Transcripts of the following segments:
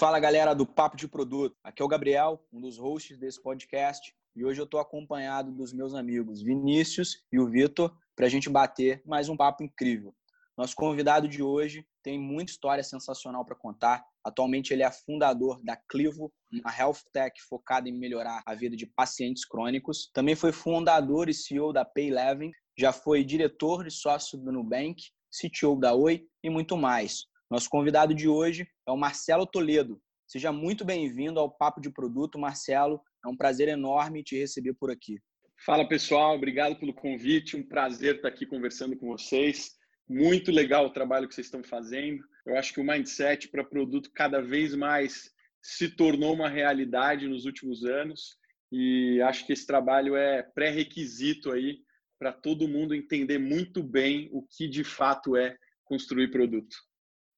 Fala galera do Papo de Produto. Aqui é o Gabriel, um dos hosts desse podcast, e hoje eu estou acompanhado dos meus amigos Vinícius e o Vitor para a gente bater mais um papo incrível. Nosso convidado de hoje tem muita história sensacional para contar. Atualmente ele é fundador da Clivo, uma health tech focada em melhorar a vida de pacientes crônicos. Também foi fundador e CEO da Payleven, já foi diretor e sócio do Nubank, CTO da Oi e muito mais. Nosso convidado de hoje é o Marcelo Toledo. Seja muito bem-vindo ao Papo de Produto, Marcelo. É um prazer enorme te receber por aqui. Fala pessoal, obrigado pelo convite. Um prazer estar aqui conversando com vocês. Muito legal o trabalho que vocês estão fazendo. Eu acho que o mindset para produto cada vez mais se tornou uma realidade nos últimos anos e acho que esse trabalho é pré-requisito aí para todo mundo entender muito bem o que de fato é construir produto.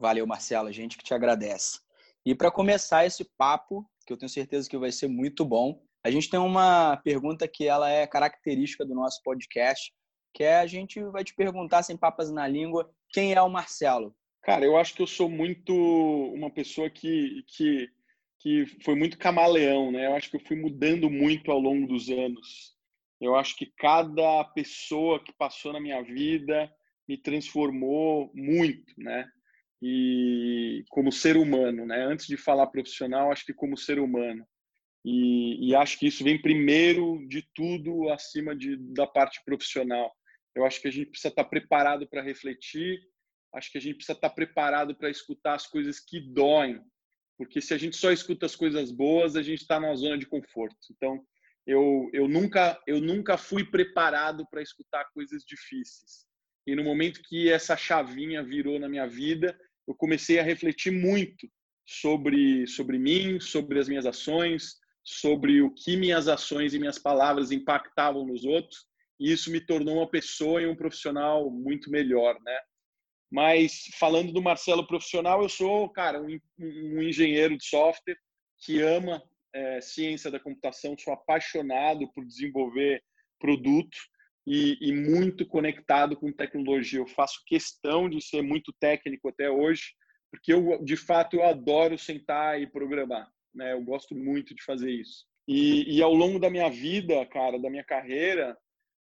Valeu, Marcelo, a gente que te agradece. E para começar esse papo, que eu tenho certeza que vai ser muito bom, a gente tem uma pergunta que ela é característica do nosso podcast, que é a gente vai te perguntar sem papas na língua, quem é o Marcelo? Cara, eu acho que eu sou muito uma pessoa que, que, que foi muito camaleão, né? Eu acho que eu fui mudando muito ao longo dos anos. Eu acho que cada pessoa que passou na minha vida me transformou muito, né? E como ser humano, né? Antes de falar profissional, acho que como ser humano. E, e acho que isso vem primeiro de tudo acima de, da parte profissional. Eu acho que a gente precisa estar preparado para refletir, acho que a gente precisa estar preparado para escutar as coisas que doem, porque se a gente só escuta as coisas boas, a gente está na zona de conforto. Então, eu, eu nunca eu nunca fui preparado para escutar coisas difíceis. E no momento que essa chavinha virou na minha vida, eu comecei a refletir muito sobre sobre mim, sobre as minhas ações, sobre o que minhas ações e minhas palavras impactavam nos outros, e isso me tornou uma pessoa e um profissional muito melhor, né? Mas falando do Marcelo profissional, eu sou, cara, um, um engenheiro de software que ama é, ciência da computação, sou apaixonado por desenvolver produto e, e, muito conectado com tecnologia. Eu faço questão de ser muito técnico até hoje, porque eu, de fato, eu adoro sentar e programar. Né? Eu gosto muito de fazer isso. E, e ao longo da minha vida, cara, da minha carreira,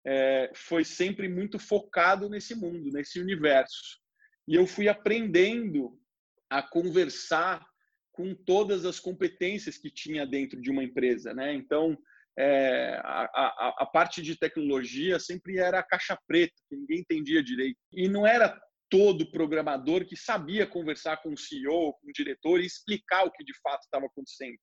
é, foi sempre muito focado nesse mundo, nesse universo. E eu fui aprendendo a conversar com todas as competências que tinha dentro de uma empresa, né? Então, é, a, a, a, parte de tecnologia sempre era a caixa preta, que ninguém entendia direito. E não era todo programador que sabia conversar com o CEO, com o diretor e explicar o que de fato estava acontecendo.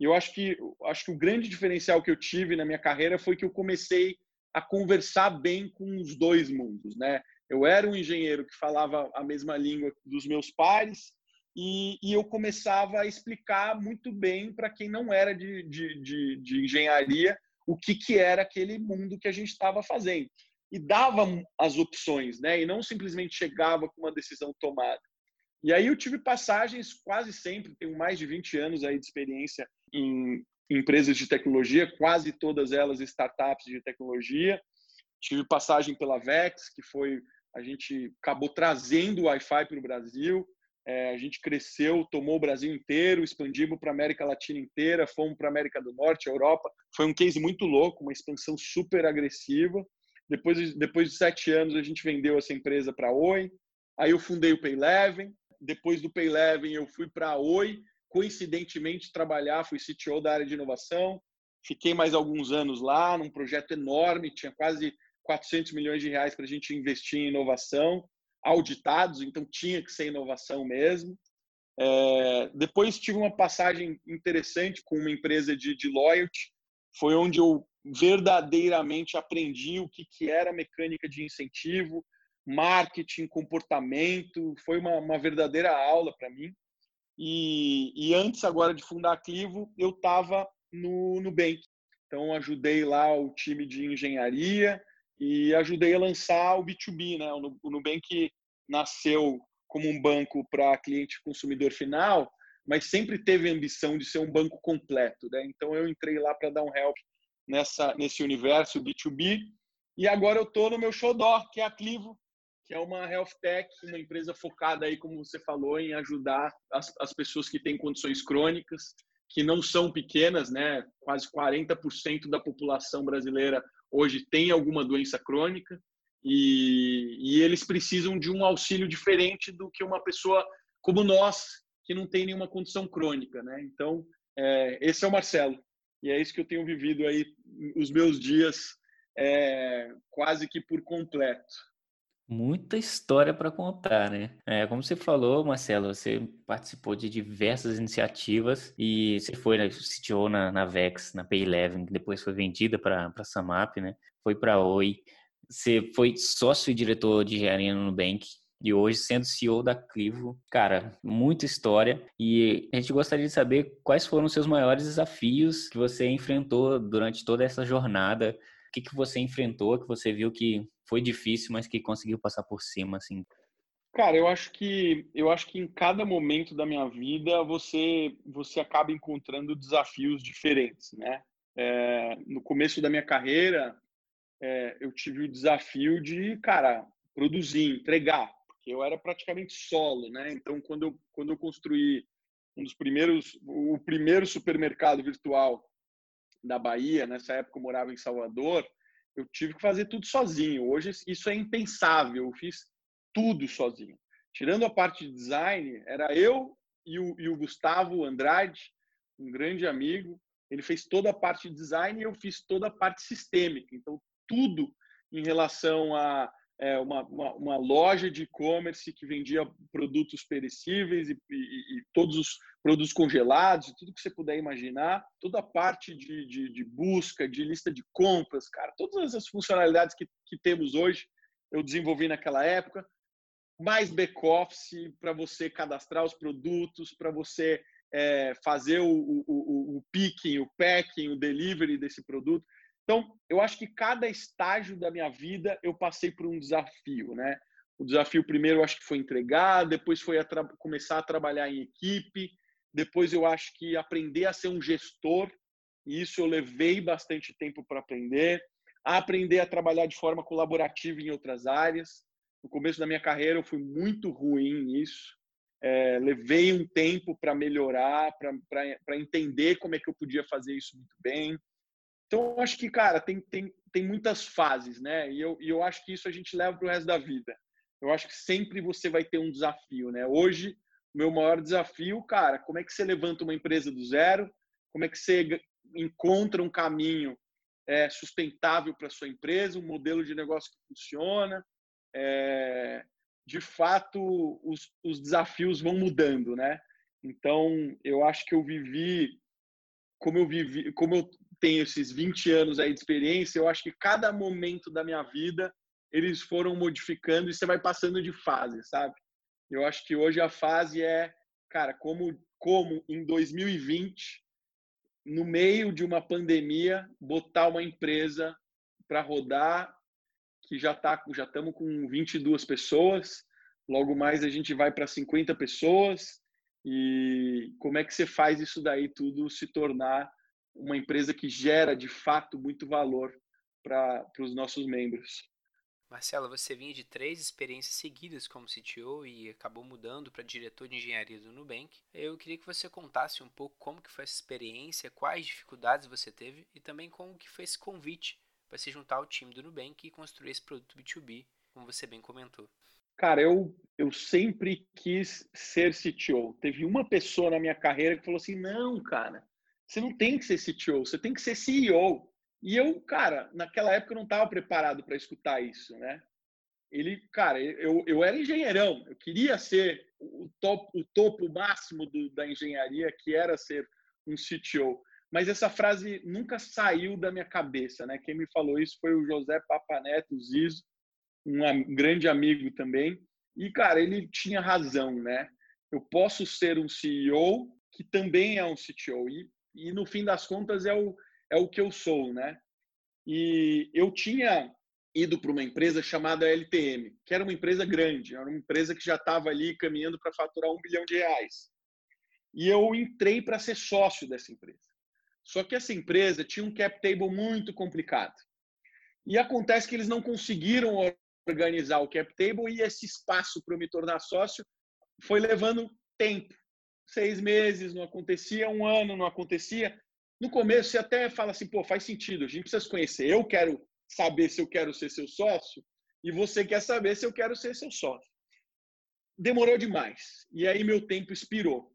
E eu acho que, acho que o grande diferencial que eu tive na minha carreira foi que eu comecei a conversar bem com os dois mundos. Né? Eu era um engenheiro que falava a mesma língua dos meus pares, e, e, eu começava a explicar muito bem para quem não era de, de, de, de, engenharia o que, que era aquele mundo que a gente estava fazendo. E dava as opções, né? e não simplesmente chegava com uma decisão tomada. E aí eu tive passagens quase sempre, tenho mais de 20 anos aí de experiência em empresas de tecnologia, quase todas elas startups de tecnologia. Tive passagem pela Vex, que foi a gente acabou trazendo o Wi-Fi para o Brasil. É, a gente cresceu, tomou o Brasil inteiro, expandimos para a América Latina inteira, fomos para a América do Norte, Europa. Foi um case muito louco, uma expansão super agressiva. Depois, de, depois de sete anos, a gente vendeu essa empresa para a Oi. Aí eu fundei o Payleven. Depois do Payleven, eu fui para a Oi. Coincidentemente, trabalhar, fui CTO da área de inovação. Fiquei mais alguns anos lá, num projeto enorme, tinha quase 400 milhões de reais para a gente investir em inovação auditados, então tinha que ser inovação mesmo. É, depois tive uma passagem interessante com uma empresa de, de loyalty, foi onde eu verdadeiramente aprendi o que, que era mecânica de incentivo, marketing, comportamento, foi uma, uma verdadeira aula para mim. E, e antes agora de fundar a Clivo, eu estava no Nubank. Então ajudei lá o time de engenharia e ajudei a lançar o B2B, né? O Nubank nasceu como um banco para cliente consumidor final, mas sempre teve a ambição de ser um banco completo, né? Então eu entrei lá para dar um help nessa nesse universo B2B e agora eu estou no meu xodó, que é a Clivo, que é uma health tech, uma empresa focada aí, como você falou, em ajudar as, as pessoas que têm condições crônicas, que não são pequenas, né? Quase 40% da população brasileira hoje tem alguma doença crônica e, e eles precisam de um auxílio diferente do que uma pessoa como nós, que não tem nenhuma condição crônica, né? Então, é, esse é o Marcelo. E é isso que eu tenho vivido aí os meus dias é, quase que por completo. Muita história para contar, né? É, como você falou, Marcelo, você participou de diversas iniciativas e você foi, né, CTO na, na Vex, na Pay11, que depois foi vendida para a Samap, né? Foi para Oi. Você foi sócio e diretor de engenharia no Nubank e hoje sendo CEO da Clivo. Cara, muita história e a gente gostaria de saber quais foram os seus maiores desafios que você enfrentou durante toda essa jornada. Que, que você enfrentou, que você viu que foi difícil, mas que conseguiu passar por cima, assim? Cara, eu acho que eu acho que em cada momento da minha vida você você acaba encontrando desafios diferentes, né? É, no começo da minha carreira é, eu tive o desafio de, cara, produzir, entregar, porque eu era praticamente solo, né? Então quando eu quando eu construí um dos primeiros o primeiro supermercado virtual da Bahia, nessa época eu morava em Salvador, eu tive que fazer tudo sozinho. Hoje isso é impensável. Eu fiz tudo sozinho. Tirando a parte de design, era eu e o, e o Gustavo Andrade, um grande amigo. Ele fez toda a parte de design e eu fiz toda a parte sistêmica. Então, tudo em relação a é, uma, uma, uma, loja de e-commerce que vendia produtos perecíveis e, e, e, todos os produtos congelados, tudo que você puder imaginar, toda a parte de, de, de busca, de lista de compras, cara, todas as funcionalidades que, que temos hoje, eu desenvolvi naquela época, mais back-office para você cadastrar os produtos, para você é, fazer o, o, o, o picking, o packing, o delivery desse produto. Então, eu acho que cada estágio da minha vida eu passei por um desafio, né? O desafio primeiro eu acho que foi entregar, depois foi a começar a trabalhar em equipe, depois eu acho que aprender a ser um gestor, e isso eu levei bastante tempo para aprender, a aprender a trabalhar de forma colaborativa em outras áreas. No começo da minha carreira eu fui muito ruim nisso, é, levei um tempo para melhorar, para entender como é que eu podia fazer isso muito bem. Então, acho que, cara, tem, tem, tem muitas fases, né? E eu, e eu acho que isso a gente leva para o resto da vida. Eu acho que sempre você vai ter um desafio, né? Hoje, meu maior desafio, cara, como é que você levanta uma empresa do zero? Como é que você encontra um caminho é, sustentável para sua empresa, um modelo de negócio que funciona? É, de fato, os, os desafios vão mudando, né? Então, eu acho que eu vivi como eu vivi, como eu tenho esses 20 anos aí de experiência, eu acho que cada momento da minha vida eles foram modificando e você vai passando de fase, sabe? Eu acho que hoje a fase é, cara, como como em 2020, no meio de uma pandemia, botar uma empresa para rodar que já tá já estamos com 22 pessoas, logo mais a gente vai para 50 pessoas e como é que você faz isso daí tudo se tornar uma empresa que gera de fato muito valor para os nossos membros. Marcelo, você vinha de três experiências seguidas como CTO e acabou mudando para diretor de engenharia do Nubank. Eu queria que você contasse um pouco como que foi essa experiência, quais dificuldades você teve e também como que foi esse convite para se juntar ao time do Nubank e construir esse produto B2B, como você bem comentou. Cara, eu, eu sempre quis ser CTO. Teve uma pessoa na minha carreira que falou assim: não, cara, você não tem que ser CTO, você tem que ser CEO. E eu, cara, naquela época eu não estava preparado para escutar isso, né? Ele, cara, eu, eu era engenheirão, eu queria ser o, top, o topo máximo do, da engenharia, que era ser um CTO. Mas essa frase nunca saiu da minha cabeça, né? Quem me falou isso foi o José Papaneto Zizo, um grande amigo também. E, cara, ele tinha razão, né? eu posso ser um CEO que também é um CTO. E, e no fim das contas é o, é o que eu sou, né? E eu tinha ido para uma empresa chamada LTM, que era uma empresa grande, era uma empresa que já estava ali caminhando para faturar um bilhão de reais. E eu entrei para ser sócio dessa empresa. Só que essa empresa tinha um cap table muito complicado. E acontece que eles não conseguiram organizar o cap table e esse espaço para eu me tornar sócio foi levando tempo. Seis meses, não acontecia, um ano, não acontecia. No começo, você até fala assim, pô, faz sentido, a gente precisa se conhecer. Eu quero saber se eu quero ser seu sócio e você quer saber se eu quero ser seu sócio. Demorou demais. E aí meu tempo expirou.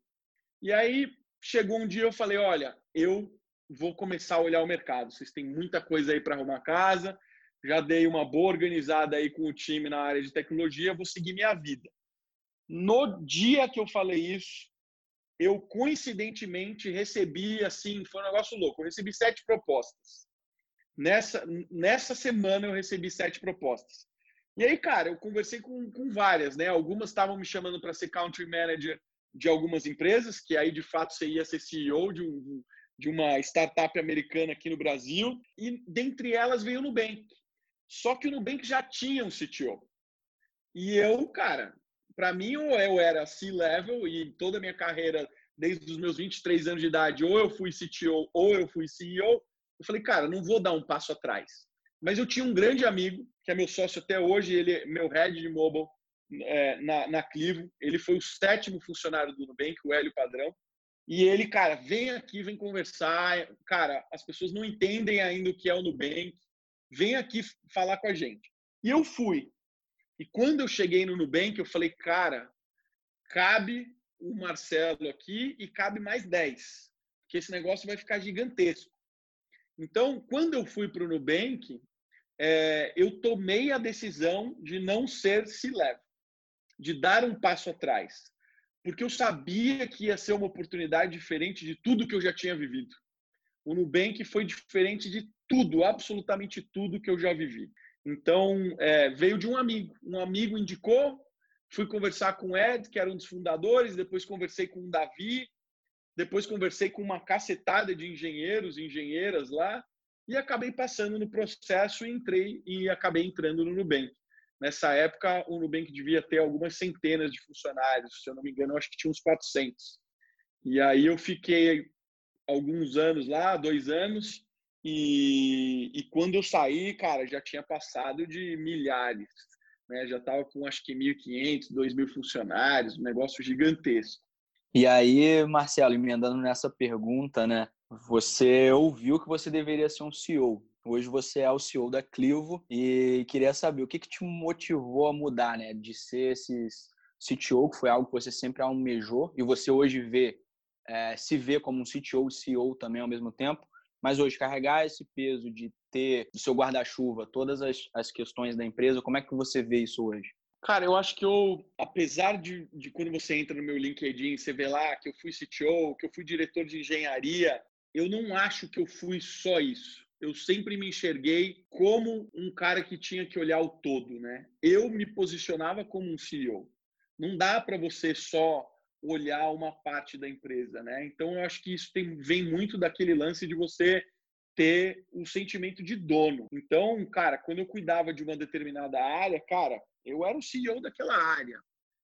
E aí chegou um dia eu falei, olha, eu vou começar a olhar o mercado. Vocês têm muita coisa aí para arrumar casa. Já dei uma boa organizada aí com o time na área de tecnologia, vou seguir minha vida. No dia que eu falei isso, eu coincidentemente recebi assim, foi um negócio louco. Eu recebi sete propostas. Nessa, nessa semana eu recebi sete propostas. E aí, cara, eu conversei com, com várias, né? Algumas estavam me chamando para ser country manager de algumas empresas, que aí de fato você ia ser CEO de, um, de uma startup americana aqui no Brasil. E dentre elas veio o Nubank. Só que o Nubank já tinha um CTO. E eu, cara, para mim, ou eu era C-level e toda a minha carreira, desde os meus 23 anos de idade, ou eu fui CTO ou eu fui CEO. Eu falei, cara, não vou dar um passo atrás. Mas eu tinha um grande amigo, que é meu sócio até hoje, ele é meu head de mobile é, na, na Clivo. Ele foi o sétimo funcionário do Nubank, o Hélio Padrão. E ele, cara, vem aqui, vem conversar. Cara, as pessoas não entendem ainda o que é o Nubank. Vem aqui falar com a gente. E eu fui. E quando eu cheguei no Nubank, eu falei, cara, cabe o Marcelo aqui e cabe mais 10, porque esse negócio vai ficar gigantesco. Então, quando eu fui para o Nubank, é, eu tomei a decisão de não ser C-Level, de dar um passo atrás, porque eu sabia que ia ser uma oportunidade diferente de tudo que eu já tinha vivido. O Nubank foi diferente de tudo, absolutamente tudo que eu já vivi. Então, é, veio de um amigo. Um amigo indicou, fui conversar com o Ed, que era um dos fundadores, depois conversei com o Davi, depois conversei com uma cacetada de engenheiros e engenheiras lá, e acabei passando no processo e entrei e acabei entrando no Nubank. Nessa época, o Nubank devia ter algumas centenas de funcionários, se eu não me engano, acho que tinha uns 400. E aí eu fiquei alguns anos lá, dois anos, e, e quando eu saí, cara, já tinha passado de milhares. Né? Já estava com acho que 1.500, 2.000 funcionários, um negócio gigantesco. E aí, Marcelo, emendando nessa pergunta, né? Você ouviu que você deveria ser um CEO. Hoje você é o CEO da Clivo e queria saber o que, que te motivou a mudar, né? De ser esse CTO, que foi algo que você sempre almejou, e você hoje vê, é, se vê como um CTO e CEO também ao mesmo tempo. Mas hoje, carregar esse peso de ter do seu guarda-chuva todas as, as questões da empresa, como é que você vê isso hoje? Cara, eu acho que eu, apesar de, de quando você entra no meu LinkedIn, você vê lá que eu fui CTO, que eu fui diretor de engenharia, eu não acho que eu fui só isso. Eu sempre me enxerguei como um cara que tinha que olhar o todo, né? Eu me posicionava como um CEO. Não dá para você só olhar uma parte da empresa, né? Então eu acho que isso tem, vem muito daquele lance de você ter o um sentimento de dono. Então, cara, quando eu cuidava de uma determinada área, cara, eu era o CEO daquela área.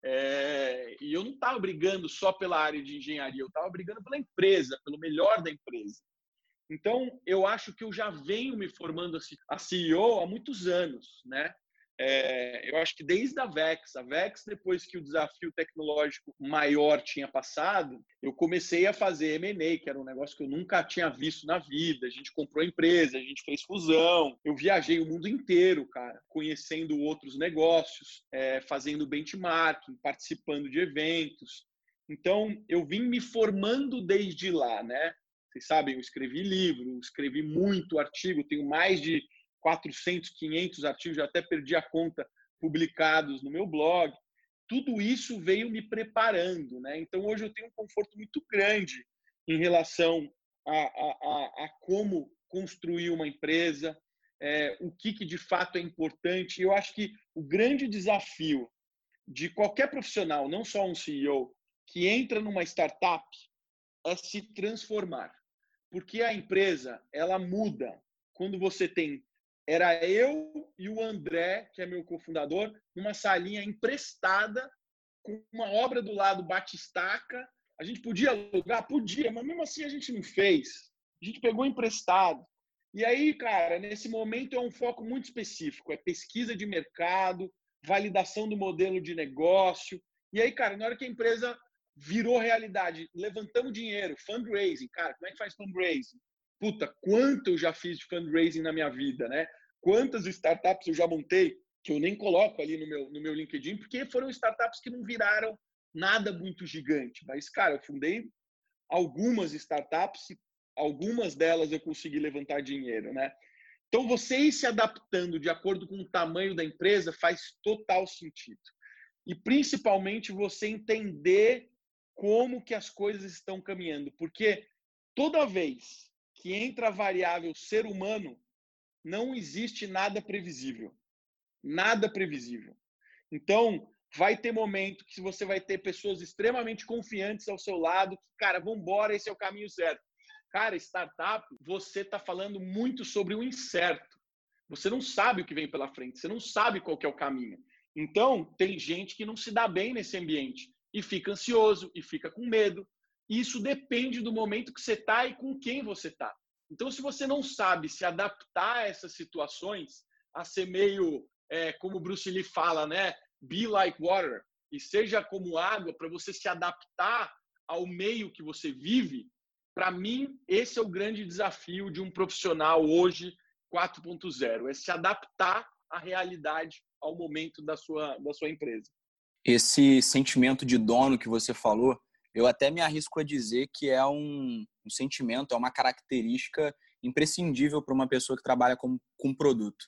É, e eu não estava brigando só pela área de engenharia, eu estava brigando pela empresa, pelo melhor da empresa. Então, eu acho que eu já venho me formando a CEO há muitos anos, né? É, eu acho que desde a VEX, a VEX, depois que o desafio tecnológico maior tinha passado, eu comecei a fazer M&A, que era um negócio que eu nunca tinha visto na vida. A gente comprou empresa, a gente fez fusão. Eu viajei o mundo inteiro, cara, conhecendo outros negócios, é, fazendo benchmarking, participando de eventos. Então, eu vim me formando desde lá, né? Vocês sabem, eu escrevi livro, escrevi muito artigo, tenho mais de 400, 500 artigos, já até perdi a conta, publicados no meu blog. Tudo isso veio me preparando, né? Então hoje eu tenho um conforto muito grande em relação a, a, a como construir uma empresa, é, o que, que de fato é importante. Eu acho que o grande desafio de qualquer profissional, não só um CEO, que entra numa startup é se transformar. Porque a empresa, ela muda quando você tem era eu e o André, que é meu cofundador, numa salinha emprestada com uma obra do lado batistaca. A gente podia alugar? Podia, mas mesmo assim a gente não fez. A gente pegou emprestado. E aí, cara, nesse momento é um foco muito específico, é pesquisa de mercado, validação do modelo de negócio. E aí, cara, na hora que a empresa virou realidade, levantamos dinheiro, fundraising, cara, como é que faz fundraising? Puta, quanto eu já fiz de fundraising na minha vida, né? Quantas startups eu já montei que eu nem coloco ali no meu, no meu LinkedIn, porque foram startups que não viraram nada muito gigante. Mas, cara, eu fundei algumas startups algumas delas eu consegui levantar dinheiro, né? Então, você ir se adaptando de acordo com o tamanho da empresa faz total sentido. E, principalmente, você entender como que as coisas estão caminhando. Porque toda vez que entra a variável ser humano, não existe nada previsível. Nada previsível. Então, vai ter momento que você vai ter pessoas extremamente confiantes ao seu lado, que, cara, vamos embora, esse é o caminho certo. Cara, startup, você está falando muito sobre o incerto. Você não sabe o que vem pela frente, você não sabe qual é o caminho. Então, tem gente que não se dá bem nesse ambiente e fica ansioso e fica com medo. Isso depende do momento que você está e com quem você está. Então, se você não sabe se adaptar a essas situações, a ser meio, é, como Bruce Lee fala, né? Be like water. E seja como água, para você se adaptar ao meio que você vive, para mim, esse é o grande desafio de um profissional hoje 4.0, é se adaptar à realidade, ao momento da sua, da sua empresa. Esse sentimento de dono que você falou, eu até me arrisco a dizer que é um, um sentimento, é uma característica imprescindível para uma pessoa que trabalha com, com produto.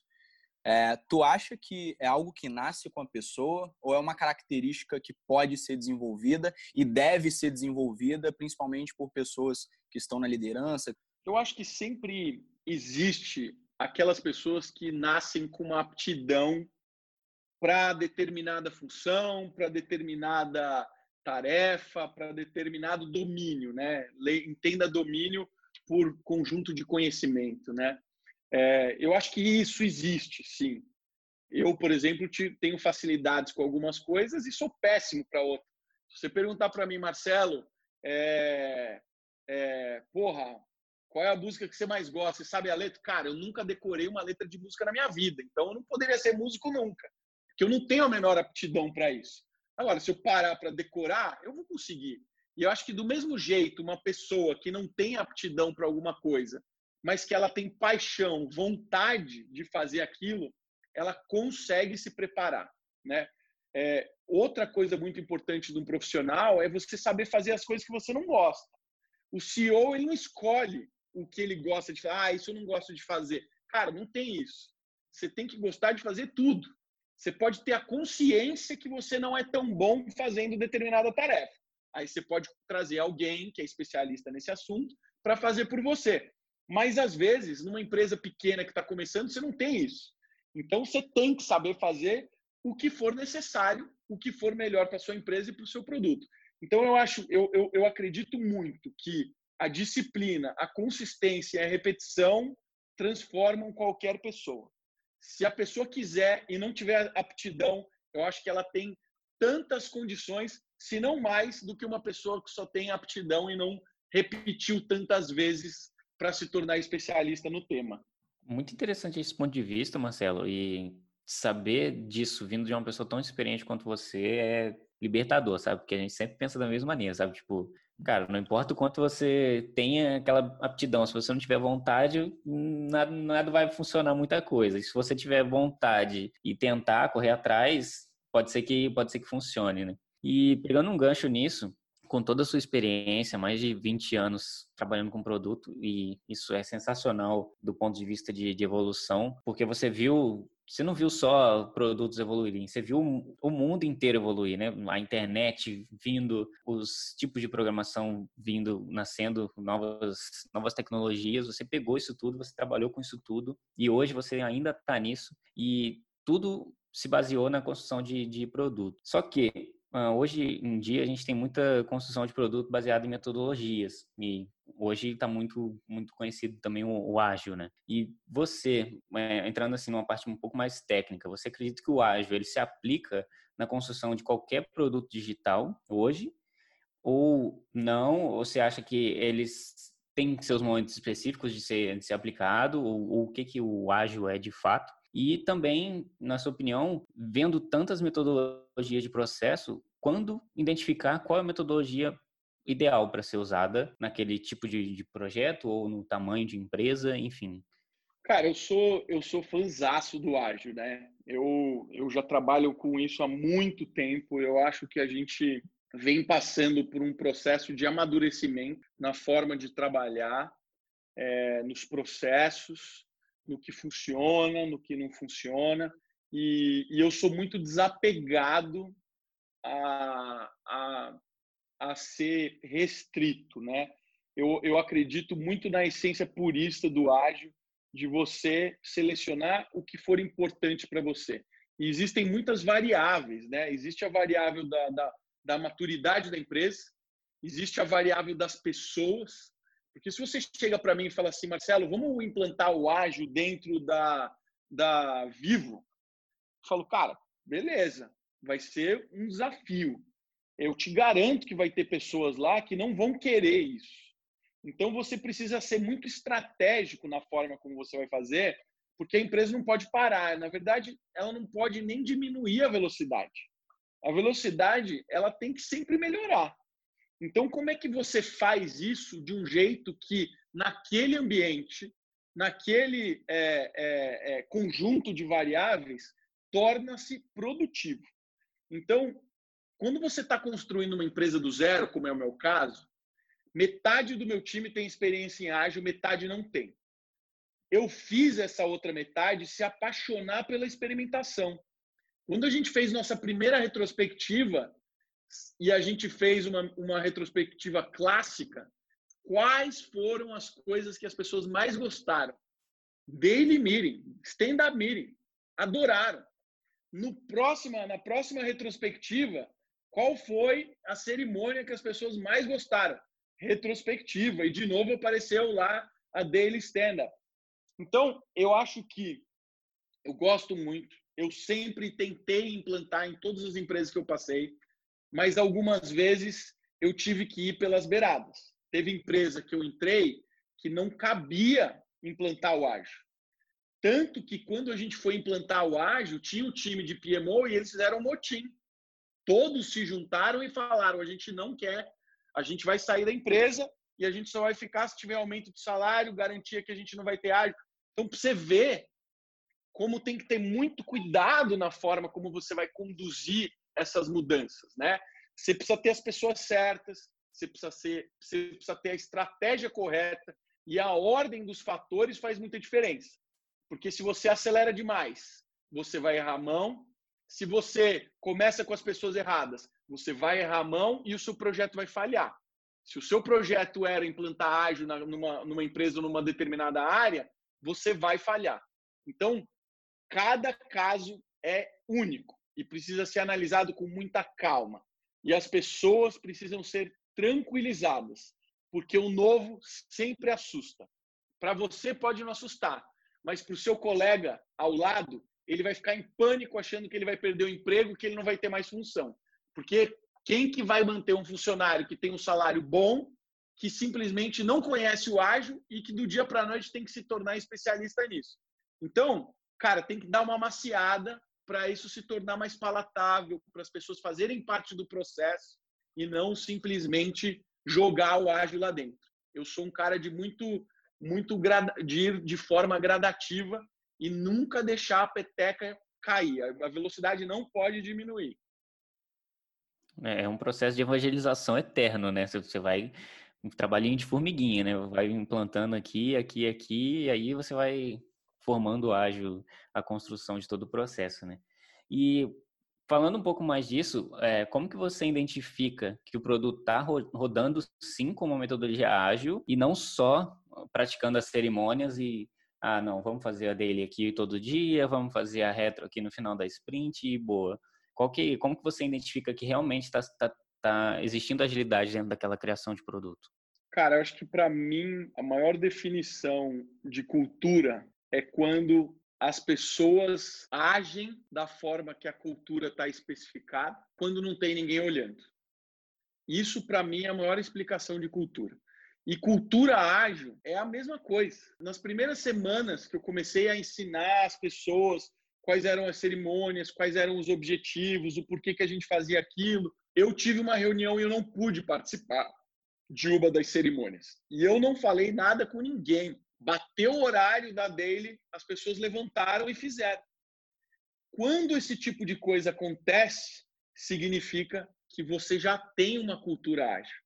É, tu acha que é algo que nasce com a pessoa ou é uma característica que pode ser desenvolvida e deve ser desenvolvida, principalmente por pessoas que estão na liderança? Eu acho que sempre existe aquelas pessoas que nascem com uma aptidão para determinada função, para determinada tarefa, para determinado domínio, né? Entenda domínio por conjunto de conhecimento, né? É, eu acho que isso existe, sim. Eu, por exemplo, tenho facilidades com algumas coisas e sou péssimo para outras. Se você perguntar para mim, Marcelo, é, é, porra, qual é a música que você mais gosta? Você sabe a letra? Cara, eu nunca decorei uma letra de música na minha vida, então eu não poderia ser músico nunca, porque eu não tenho a menor aptidão para isso. Agora, se eu parar para decorar, eu vou conseguir. E eu acho que do mesmo jeito, uma pessoa que não tem aptidão para alguma coisa, mas que ela tem paixão, vontade de fazer aquilo, ela consegue se preparar, né? É, outra coisa muito importante de um profissional é você saber fazer as coisas que você não gosta. O CEO ele não escolhe o que ele gosta de fazer. Ah, isso eu não gosto de fazer. Cara, não tem isso. Você tem que gostar de fazer tudo. Você pode ter a consciência que você não é tão bom fazendo determinada tarefa. Aí você pode trazer alguém que é especialista nesse assunto para fazer por você. Mas, às vezes, numa empresa pequena que está começando, você não tem isso. Então, você tem que saber fazer o que for necessário, o que for melhor para sua empresa e para o seu produto. Então, eu acho, eu, eu, eu acredito muito que a disciplina, a consistência e a repetição transformam qualquer pessoa. Se a pessoa quiser e não tiver aptidão, eu acho que ela tem tantas condições, se não mais, do que uma pessoa que só tem aptidão e não repetiu tantas vezes para se tornar especialista no tema. Muito interessante esse ponto de vista, Marcelo, e saber disso vindo de uma pessoa tão experiente quanto você é libertador, sabe? Porque a gente sempre pensa da mesma maneira, sabe? Tipo, cara, não importa o quanto você tenha aquela aptidão, se você não tiver vontade, nada, nada vai funcionar muita coisa. E se você tiver vontade e tentar correr atrás, pode ser que pode ser que funcione, né? E pegando um gancho nisso, com toda a sua experiência, mais de 20 anos trabalhando com produto, e isso é sensacional do ponto de vista de, de evolução, porque você viu você não viu só produtos evoluírem, você viu o mundo inteiro evoluir, né? A internet vindo, os tipos de programação vindo, nascendo, novas, novas tecnologias. Você pegou isso tudo, você trabalhou com isso tudo e hoje você ainda está nisso e tudo se baseou na construção de, de produto. Só que hoje em dia a gente tem muita construção de produto baseada em metodologias e hoje está muito muito conhecido também o, o, ágil, né? E você é, entrando assim numa parte um pouco mais técnica, você acredita que o ágil ele se aplica na construção de qualquer produto digital hoje ou não? Ou você acha que eles têm seus momentos específicos de ser, de ser aplicado ou, ou o que que o ágil é de fato? E também, na sua opinião, vendo tantas metodologias de processo, quando identificar qual é a metodologia ideal para ser usada naquele tipo de, de, projeto ou no tamanho de empresa, enfim? Cara, eu sou eu sou fãzaço do ágil, né? Eu, eu já trabalho com isso há muito tempo. Eu acho que a gente vem passando por um processo de amadurecimento na forma de trabalhar, é, nos processos, no que funciona, no que não funciona. E, e eu sou muito desapegado a, a, a ser restrito, né? Eu, eu acredito muito na essência purista do ágil, de você selecionar o que for importante para você. E existem muitas variáveis, né? Existe a variável da, da, da maturidade da empresa, existe a variável das pessoas, porque se você chega para mim e fala assim, Marcelo, vamos implantar o ágil dentro da, da Vivo, eu falo, cara, beleza, vai ser um desafio. Eu te garanto que vai ter pessoas lá que não vão querer isso. Então você precisa ser muito estratégico na forma como você vai fazer, porque a empresa não pode parar. Na verdade, ela não pode nem diminuir a velocidade. A velocidade, ela tem que sempre melhorar. Então, como é que você faz isso de um jeito que, naquele ambiente, naquele é, é, é, conjunto de variáveis, torna-se produtivo? Então, quando você está construindo uma empresa do zero, como é o meu caso, metade do meu time tem experiência em ágil, metade não tem. Eu fiz essa outra metade se apaixonar pela experimentação. Quando a gente fez nossa primeira retrospectiva, e a gente fez uma, uma retrospectiva clássica, quais foram as coisas que as pessoas mais gostaram? Daily meeting, stand-up meeting, adoraram. No próxima, na próxima retrospectiva, qual foi a cerimônia que as pessoas mais gostaram? Retrospectiva. E de novo apareceu lá a Daily Stand-up. Então, eu acho que eu gosto muito. Eu sempre tentei implantar em todas as empresas que eu passei mas algumas vezes eu tive que ir pelas beiradas. Teve empresa que eu entrei que não cabia implantar o ágil. Tanto que quando a gente foi implantar o ágil, tinha o time de PMO e eles fizeram um motim. Todos se juntaram e falaram: a gente não quer, a gente vai sair da empresa e a gente só vai ficar se tiver aumento de salário, garantia que a gente não vai ter ágil. Então, para você ver como tem que ter muito cuidado na forma como você vai conduzir essas mudanças, né? Você precisa ter as pessoas certas, você precisa, ser, você precisa ter a estratégia correta e a ordem dos fatores faz muita diferença. Porque se você acelera demais, você vai errar a mão. Se você começa com as pessoas erradas, você vai errar a mão e o seu projeto vai falhar. Se o seu projeto era implantar ágil numa, numa empresa numa determinada área, você vai falhar. Então, cada caso é único e precisa ser analisado com muita calma. E as pessoas precisam ser tranquilizadas, porque o novo sempre assusta. Para você pode não assustar, mas para o seu colega ao lado, ele vai ficar em pânico achando que ele vai perder o emprego, que ele não vai ter mais função. Porque quem que vai manter um funcionário que tem um salário bom, que simplesmente não conhece o ágil e que do dia para a noite tem que se tornar especialista nisso? Então, cara, tem que dar uma maciada para isso se tornar mais palatável, para as pessoas fazerem parte do processo e não simplesmente jogar o ágil lá dentro. Eu sou um cara de muito, muito de ir de forma gradativa e nunca deixar a peteca cair. A velocidade não pode diminuir. É, é um processo de evangelização eterno, né? Você vai um trabalhinho de formiguinha, né? Vai implantando aqui, aqui, aqui, e aí você vai formando ágil a construção de todo o processo, né? E falando um pouco mais disso, é, como que você identifica que o produto está rodando sim com uma metodologia ágil e não só praticando as cerimônias e ah, não, vamos fazer a daily aqui todo dia, vamos fazer a retro aqui no final da sprint e boa. Qual que, como que você identifica que realmente está tá, tá existindo agilidade dentro daquela criação de produto? Cara, eu acho que para mim a maior definição de cultura é quando as pessoas agem da forma que a cultura está especificada, quando não tem ninguém olhando. Isso para mim é a maior explicação de cultura. E cultura ágil é a mesma coisa. Nas primeiras semanas que eu comecei a ensinar as pessoas quais eram as cerimônias, quais eram os objetivos, o porquê que a gente fazia aquilo, eu tive uma reunião e eu não pude participar de uma das cerimônias. E eu não falei nada com ninguém. Bateu o horário da daily, as pessoas levantaram e fizeram. Quando esse tipo de coisa acontece, significa que você já tem uma cultura ágil.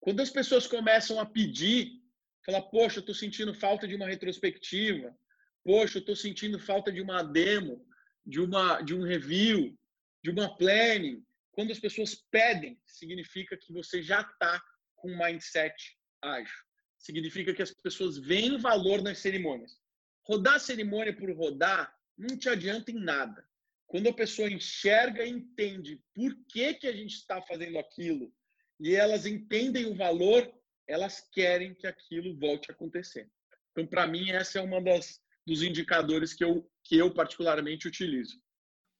Quando as pessoas começam a pedir, falar, poxa, estou sentindo falta de uma retrospectiva, poxa, estou sentindo falta de uma demo, de, uma, de um review, de uma planning. Quando as pessoas pedem, significa que você já está com um mindset ágil. Significa que as pessoas veem valor nas cerimônias. Rodar cerimônia por rodar não te adianta em nada. Quando a pessoa enxerga e entende por que, que a gente está fazendo aquilo e elas entendem o valor, elas querem que aquilo volte a acontecer. Então, para mim, essa é uma das dos indicadores que eu que eu particularmente utilizo.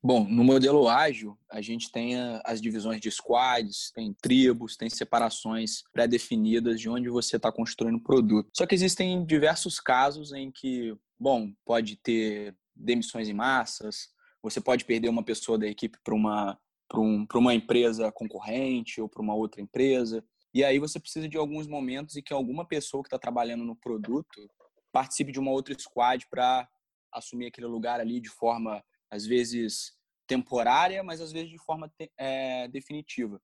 Bom, no modelo ágil, a gente tem as divisões de squads, tem tribos, tem separações pré-definidas de onde você está construindo o produto. Só que existem diversos casos em que, bom, pode ter demissões em massas, você pode perder uma pessoa da equipe para uma, um, uma empresa concorrente ou para uma outra empresa. E aí você precisa de alguns momentos em que alguma pessoa que está trabalhando no produto participe de uma outra squad para assumir aquele lugar ali de forma, às vezes, temporária, mas às vezes de forma é, definitiva.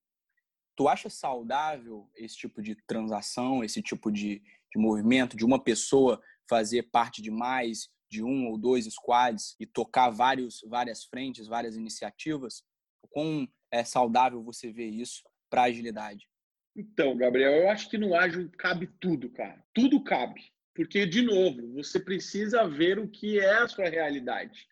Tu acha saudável esse tipo de transação, esse tipo de, de movimento, de uma pessoa fazer parte de mais de um ou dois squads e tocar vários, várias frentes, várias iniciativas? O quão é saudável você vê isso para agilidade? Então, Gabriel, eu acho que no ágil cabe tudo, cara. Tudo cabe. Porque, de novo, você precisa ver o que é a sua realidade.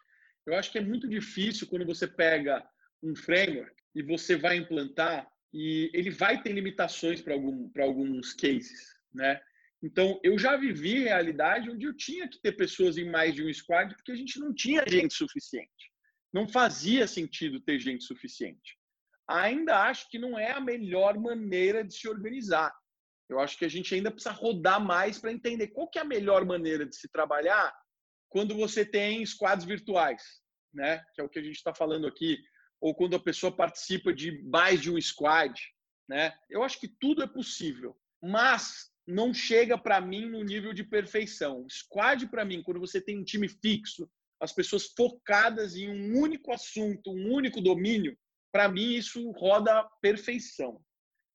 Eu acho que é muito difícil quando você pega um framework e você vai implantar e ele vai ter limitações para algum, alguns cases, né? Então, eu já vivi realidade onde eu tinha que ter pessoas em mais de um squad porque a gente não tinha gente suficiente. Não fazia sentido ter gente suficiente. Ainda acho que não é a melhor maneira de se organizar. Eu acho que a gente ainda precisa rodar mais para entender qual que é a melhor maneira de se trabalhar quando você tem squads virtuais, né? Que é o que a gente está falando aqui, ou quando a pessoa participa de mais de um squad, né? Eu acho que tudo é possível, mas não chega para mim no nível de perfeição. Squad para mim, quando você tem um time fixo, as pessoas focadas em um único assunto, um único domínio, para mim isso roda perfeição.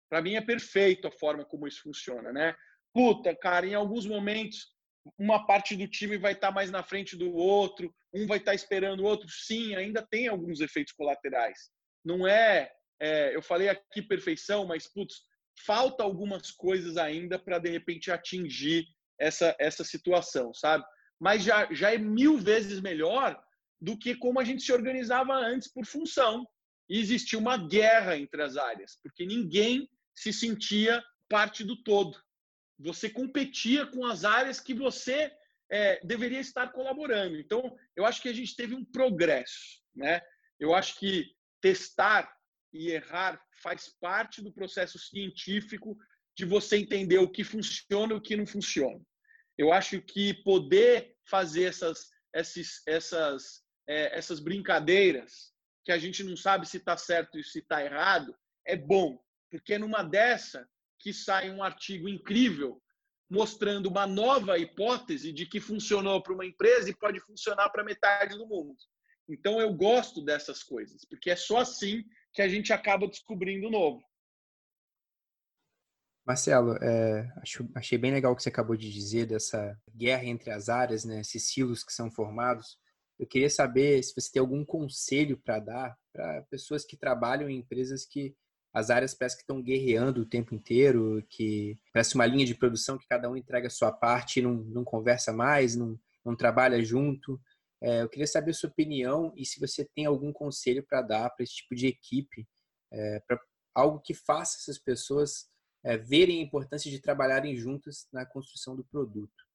Para mim é perfeito a forma como isso funciona, né? Puta, cara, em alguns momentos uma parte do time vai estar tá mais na frente do outro, um vai estar tá esperando o outro. Sim, ainda tem alguns efeitos colaterais. Não é, é eu falei aqui perfeição, mas putz, falta algumas coisas ainda para de repente atingir essa essa situação, sabe? Mas já já é mil vezes melhor do que como a gente se organizava antes por função. E existia uma guerra entre as áreas, porque ninguém se sentia parte do todo você competia com as áreas que você é, deveria estar colaborando. Então, eu acho que a gente teve um progresso, né? Eu acho que testar e errar faz parte do processo científico de você entender o que funciona e o que não funciona. Eu acho que poder fazer essas essas essas, é, essas brincadeiras que a gente não sabe se está certo e se está errado é bom, porque numa dessa que sai um artigo incrível mostrando uma nova hipótese de que funcionou para uma empresa e pode funcionar para metade do mundo. Então eu gosto dessas coisas, porque é só assim que a gente acaba descobrindo novo. Marcelo, é, acho, achei bem legal o que você acabou de dizer dessa guerra entre as áreas, né, esses silos que são formados. Eu queria saber se você tem algum conselho para dar para pessoas que trabalham em empresas que as áreas parece que estão guerreando o tempo inteiro, que parece uma linha de produção que cada um entrega a sua parte e não, não conversa mais, não, não trabalha junto. É, eu queria saber a sua opinião e se você tem algum conselho para dar para esse tipo de equipe, é, para algo que faça essas pessoas é, verem a importância de trabalharem juntas na construção do produto.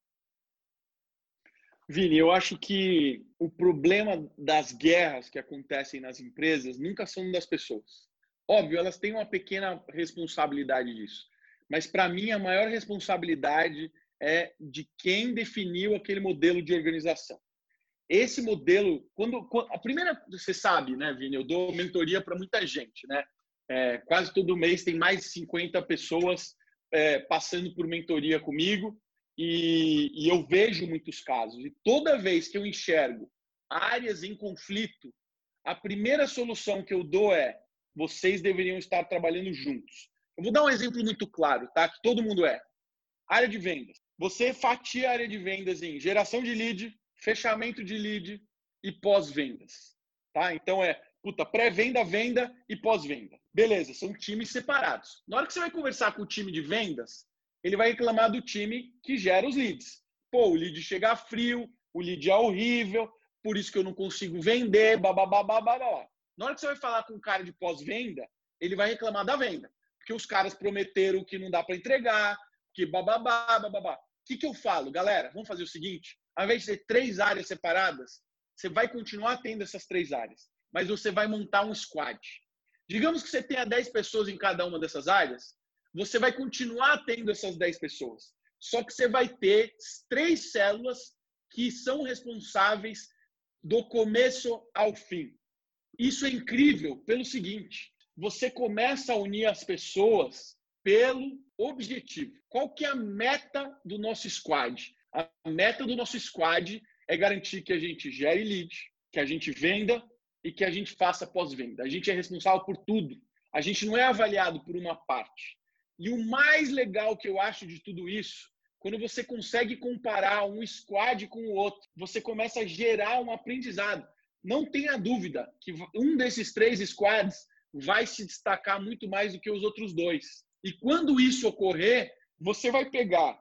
Vini, eu acho que o problema das guerras que acontecem nas empresas nunca são das pessoas. Óbvio, elas têm uma pequena responsabilidade disso. Mas para mim a maior responsabilidade é de quem definiu aquele modelo de organização. Esse modelo, quando, a primeira, você sabe, né, Vini, eu dou mentoria para muita gente, né? É, quase todo mês tem mais de 50 pessoas é, passando por mentoria comigo e, e eu vejo muitos casos. E toda vez que eu enxergo áreas em conflito, a primeira solução que eu dou é vocês deveriam estar trabalhando juntos. Eu vou dar um exemplo muito claro, tá? Que todo mundo é. Área de vendas. Você fatia a área de vendas em geração de lead, fechamento de lead e pós-vendas. Tá? Então é puta, pré-venda, venda e pós-venda. Beleza, são times separados. Na hora que você vai conversar com o time de vendas, ele vai reclamar do time que gera os leads. Pô, o lead chega frio, o lead é horrível, por isso que eu não consigo vender, babá. Na hora que você vai falar com o cara de pós-venda, ele vai reclamar da venda que os caras prometeram que não dá para entregar, que bababá, bababá. O que, que eu falo? Galera, vamos fazer o seguinte: ao invés de ter três áreas separadas, você vai continuar tendo essas três áreas, mas você vai montar um squad. Digamos que você tenha 10 pessoas em cada uma dessas áreas, você vai continuar tendo essas 10 pessoas. Só que você vai ter três células que são responsáveis do começo ao fim. Isso é incrível pelo seguinte: você começa a unir as pessoas pelo objetivo. Qual que é a meta do nosso squad? A meta do nosso squad é garantir que a gente gere lead, que a gente venda e que a gente faça pós-venda. A gente é responsável por tudo. A gente não é avaliado por uma parte. E o mais legal que eu acho de tudo isso, quando você consegue comparar um squad com o outro, você começa a gerar um aprendizado. Não tenha dúvida que um desses três squads vai se destacar muito mais do que os outros dois. E quando isso ocorrer, você vai pegar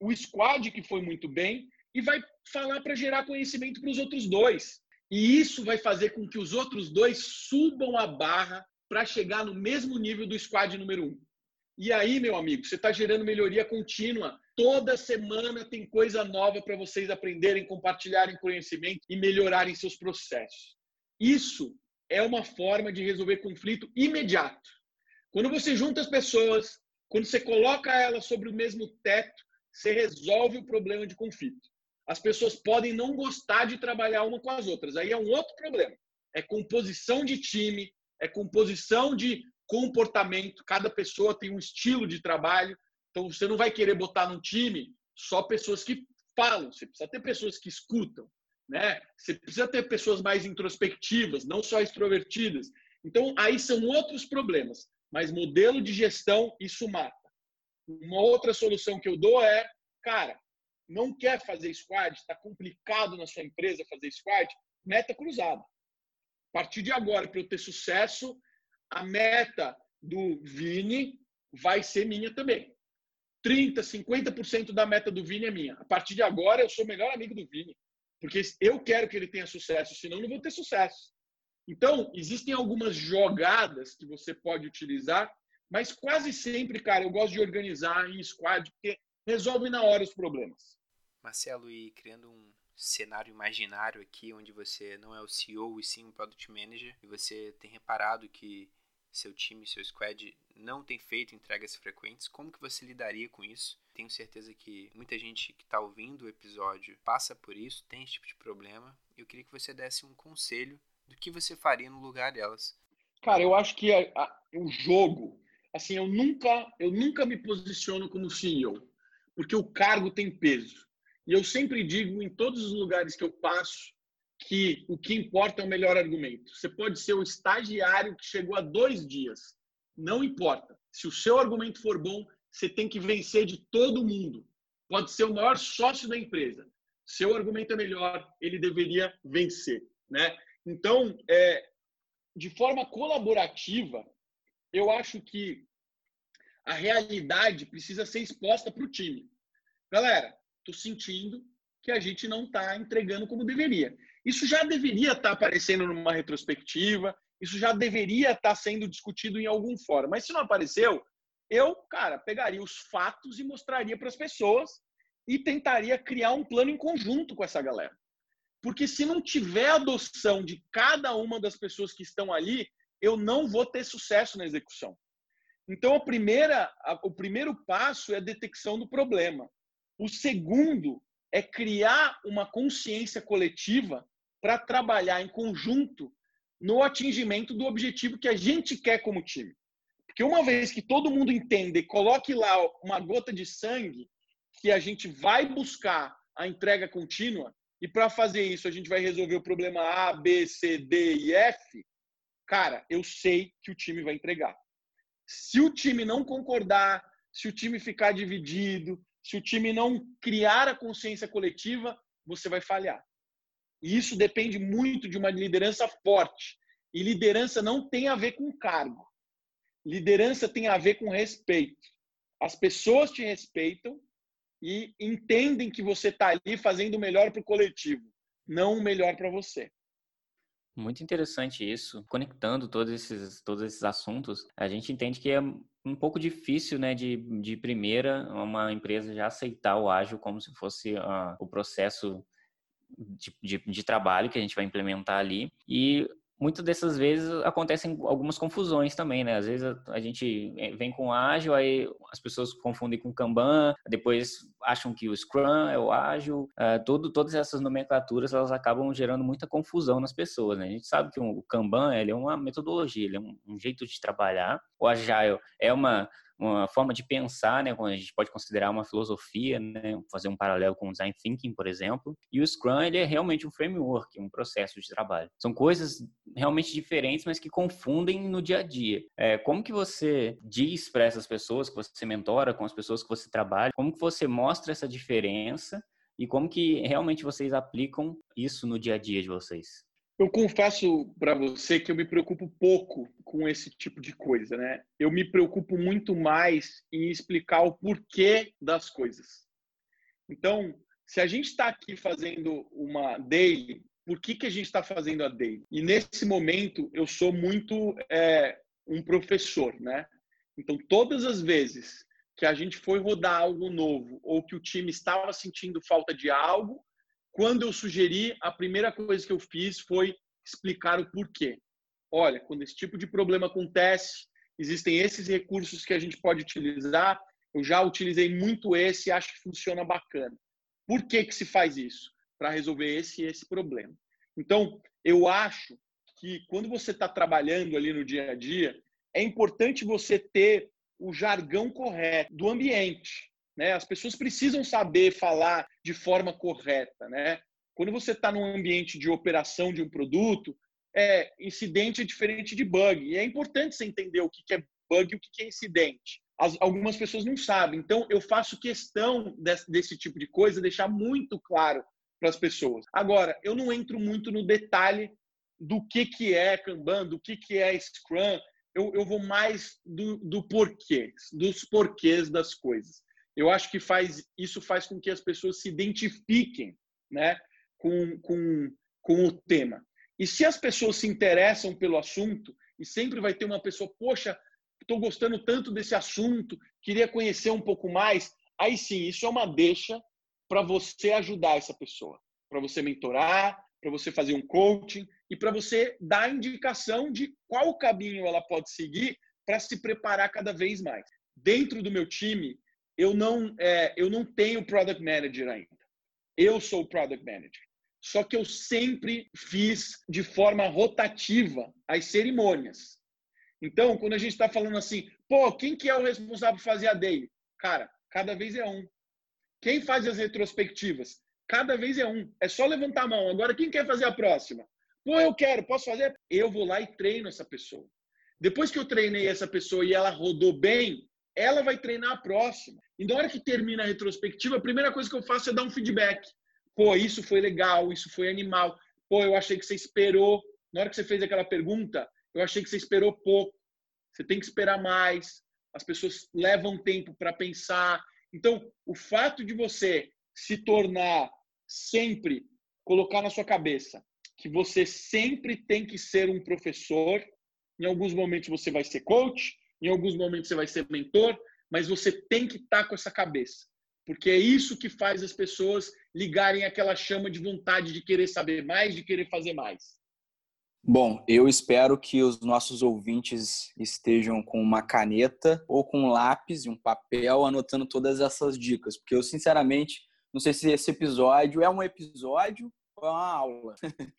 o squad que foi muito bem e vai falar para gerar conhecimento para os outros dois. E isso vai fazer com que os outros dois subam a barra para chegar no mesmo nível do squad número um. E aí, meu amigo, você está gerando melhoria contínua. Toda semana tem coisa nova para vocês aprenderem, compartilharem conhecimento e melhorarem seus processos. Isso é uma forma de resolver conflito imediato. Quando você junta as pessoas, quando você coloca elas sobre o mesmo teto, você resolve o problema de conflito. As pessoas podem não gostar de trabalhar uma com as outras, aí é um outro problema. É composição de time, é composição de comportamento, cada pessoa tem um estilo de trabalho, então você não vai querer botar num time só pessoas que falam, você precisa ter pessoas que escutam, né? Você precisa ter pessoas mais introspectivas, não só extrovertidas. Então, aí são outros problemas. Mas modelo de gestão, isso mata. Uma outra solução que eu dou é, cara, não quer fazer squad, está complicado na sua empresa fazer squad, meta cruzada. A partir de agora, para eu ter sucesso, a meta do Vini vai ser minha também. 30, 50% da meta do Vini é minha. A partir de agora, eu sou o melhor amigo do Vini. Porque eu quero que ele tenha sucesso, senão não vou ter sucesso. Então, existem algumas jogadas que você pode utilizar, mas quase sempre, cara, eu gosto de organizar em squad, porque resolve na hora os problemas. Marcelo, e criando um cenário imaginário aqui, onde você não é o CEO e sim o Product Manager, e você tem reparado que seu time, seu squad não tem feito entregas frequentes, como que você lidaria com isso? Tenho certeza que muita gente que está ouvindo o episódio passa por isso, tem esse tipo de problema. Eu queria que você desse um conselho do que você faria no lugar delas. Cara, eu acho que a, a, o jogo, assim, eu nunca, eu nunca me posiciono como CEO, porque o cargo tem peso. E eu sempre digo em todos os lugares que eu passo que o que importa é o melhor argumento. Você pode ser o estagiário que chegou há dois dias, não importa. Se o seu argumento for bom, você tem que vencer de todo mundo. Pode ser o maior sócio da empresa. Seu argumento é melhor, ele deveria vencer, né? Então, é, de forma colaborativa, eu acho que a realidade precisa ser exposta para o time. Galera, estou sentindo que a gente não está entregando como deveria. Isso já deveria estar aparecendo numa retrospectiva, isso já deveria estar sendo discutido em algum fórum. Mas se não apareceu, eu, cara, pegaria os fatos e mostraria para as pessoas e tentaria criar um plano em conjunto com essa galera. Porque se não tiver adoção de cada uma das pessoas que estão ali, eu não vou ter sucesso na execução. Então, a primeira, a, o primeiro passo é a detecção do problema. O segundo é criar uma consciência coletiva para trabalhar em conjunto no atingimento do objetivo que a gente quer como time. Porque uma vez que todo mundo entenda e coloque lá uma gota de sangue, que a gente vai buscar a entrega contínua, e para fazer isso a gente vai resolver o problema A, B, C, D e F, cara, eu sei que o time vai entregar. Se o time não concordar, se o time ficar dividido, se o time não criar a consciência coletiva, você vai falhar. E isso depende muito de uma liderança forte. E liderança não tem a ver com cargo. Liderança tem a ver com respeito. As pessoas te respeitam e entendem que você está ali fazendo o melhor para o coletivo, não o melhor para você. Muito interessante isso. Conectando todos esses, todos esses assuntos, a gente entende que é um pouco difícil, né, de, de primeira, uma empresa já aceitar o ágil como se fosse uh, o processo de, de, de, trabalho que a gente vai implementar ali. E muitas dessas vezes acontecem algumas confusões também, né? Às vezes a, gente vem com ágil, aí as pessoas confundem com Kanban, depois acham que o Scrum é o ágil. Uh, todo, todas essas nomenclaturas elas acabam gerando muita confusão nas pessoas, né? A gente sabe que o Kanban ele é uma metodologia, ele é um, um jeito de trabalhar. O Agile é uma uma forma de pensar, né, a gente pode considerar uma filosofia, né, fazer um paralelo com o design thinking, por exemplo. E o Scrum ele é realmente um framework, um processo de trabalho. São coisas realmente diferentes, mas que confundem no dia a dia. É, como que você diz para essas pessoas que você mentora, com as pessoas que você trabalha, como que você mostra essa diferença e como que realmente vocês aplicam isso no dia a dia de vocês? Eu confesso para você que eu me preocupo pouco com esse tipo de coisa, né? Eu me preocupo muito mais em explicar o porquê das coisas. Então, se a gente está aqui fazendo uma daily, por que, que a gente está fazendo a daily? E nesse momento eu sou muito é, um professor, né? Então, todas as vezes que a gente foi rodar algo novo ou que o time estava sentindo falta de algo, quando eu sugeri, a primeira coisa que eu fiz foi explicar o porquê. Olha, quando esse tipo de problema acontece, existem esses recursos que a gente pode utilizar. Eu já utilizei muito esse e acho que funciona bacana. Por que, que se faz isso? Para resolver esse e esse problema. Então, eu acho que quando você está trabalhando ali no dia a dia, é importante você ter o jargão correto do ambiente. Né? As pessoas precisam saber falar de forma correta. Né? Quando você está num ambiente de operação de um produto, é, incidente é diferente de bug. E é importante você entender o que é bug e o que é incidente. As, algumas pessoas não sabem. Então, eu faço questão desse, desse tipo de coisa, deixar muito claro para as pessoas. Agora, eu não entro muito no detalhe do que, que é Kanban, do que, que é Scrum. Eu, eu vou mais do, do porquê, dos porquês das coisas eu acho que faz isso faz com que as pessoas se identifiquem né, com, com, com o tema. E se as pessoas se interessam pelo assunto, e sempre vai ter uma pessoa, poxa, estou gostando tanto desse assunto, queria conhecer um pouco mais, aí sim, isso é uma deixa para você ajudar essa pessoa, para você mentorar, para você fazer um coaching e para você dar indicação de qual caminho ela pode seguir para se preparar cada vez mais. Dentro do meu time, eu não, é, eu não tenho product manager ainda. Eu sou o product manager. Só que eu sempre fiz de forma rotativa as cerimônias. Então, quando a gente está falando assim, pô, quem que é o responsável por fazer a daily? Cara, cada vez é um. Quem faz as retrospectivas? Cada vez é um. É só levantar a mão. Agora, quem quer fazer a próxima? Pô, eu quero, posso fazer? Eu vou lá e treino essa pessoa. Depois que eu treinei essa pessoa e ela rodou bem, ela vai treinar a próxima. E na hora que termina a retrospectiva, a primeira coisa que eu faço é dar um feedback. Pô, isso foi legal, isso foi animal. Pô, eu achei que você esperou. Na hora que você fez aquela pergunta, eu achei que você esperou pouco. Você tem que esperar mais. As pessoas levam tempo para pensar. Então, o fato de você se tornar sempre colocar na sua cabeça, que você sempre tem que ser um professor. Em alguns momentos você vai ser coach, em alguns momentos você vai ser mentor, mas você tem que estar tá com essa cabeça. Porque é isso que faz as pessoas ligarem aquela chama de vontade de querer saber mais, de querer fazer mais. Bom, eu espero que os nossos ouvintes estejam com uma caneta ou com um lápis e um papel anotando todas essas dicas, porque eu sinceramente não sei se esse episódio é um episódio ou é uma aula.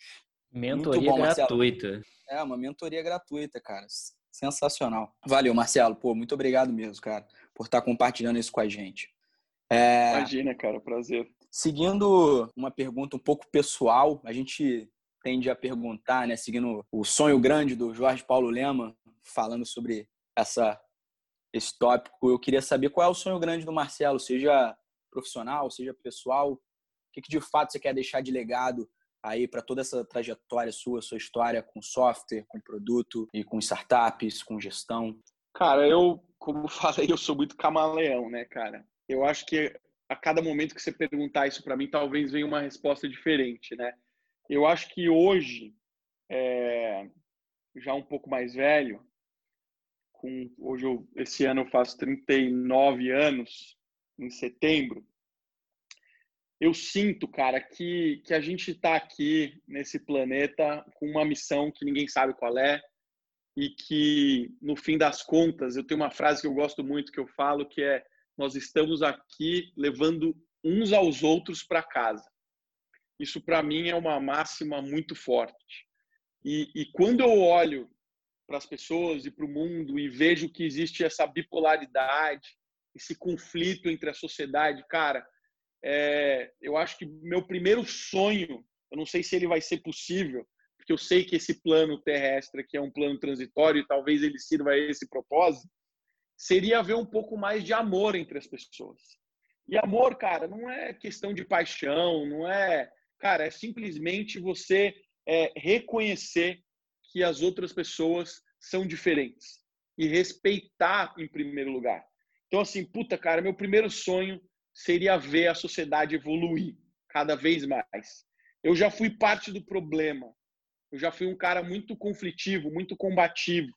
Mentoria bom, gratuita. É, uma mentoria gratuita, cara. Sensacional. Valeu, Marcelo. Pô, muito obrigado mesmo, cara, por estar compartilhando isso com a gente. É... Imagina, cara, prazer. Seguindo uma pergunta um pouco pessoal, a gente tende a perguntar, né, seguindo o sonho grande do Jorge Paulo Lema, falando sobre essa, esse tópico, eu queria saber qual é o sonho grande do Marcelo, seja profissional, seja pessoal, o que, que de fato você quer deixar de legado aí para toda essa trajetória sua, sua história com software, com produto e com startups, com gestão? Cara, eu, como falei, eu sou muito camaleão, né, cara? Eu acho que a cada momento que você perguntar isso para mim, talvez venha uma resposta diferente, né? Eu acho que hoje, é, já um pouco mais velho, com, hoje eu, esse ano eu faço 39 anos, em setembro, eu sinto, cara, que, que a gente está aqui nesse planeta com uma missão que ninguém sabe qual é e que, no fim das contas, eu tenho uma frase que eu gosto muito que eu falo que é nós estamos aqui levando uns aos outros para casa. Isso, para mim, é uma máxima muito forte. E, e quando eu olho para as pessoas e para o mundo e vejo que existe essa bipolaridade, esse conflito entre a sociedade, cara, é, eu acho que meu primeiro sonho, eu não sei se ele vai ser possível, porque eu sei que esse plano terrestre aqui é um plano transitório e talvez ele sirva a esse propósito, seria ver um pouco mais de amor entre as pessoas. E amor, cara, não é questão de paixão, não é Cara, é simplesmente você é, reconhecer que as outras pessoas são diferentes e respeitar em primeiro lugar. Então, assim, puta, cara, meu primeiro sonho seria ver a sociedade evoluir cada vez mais. Eu já fui parte do problema. Eu já fui um cara muito conflitivo, muito combativo.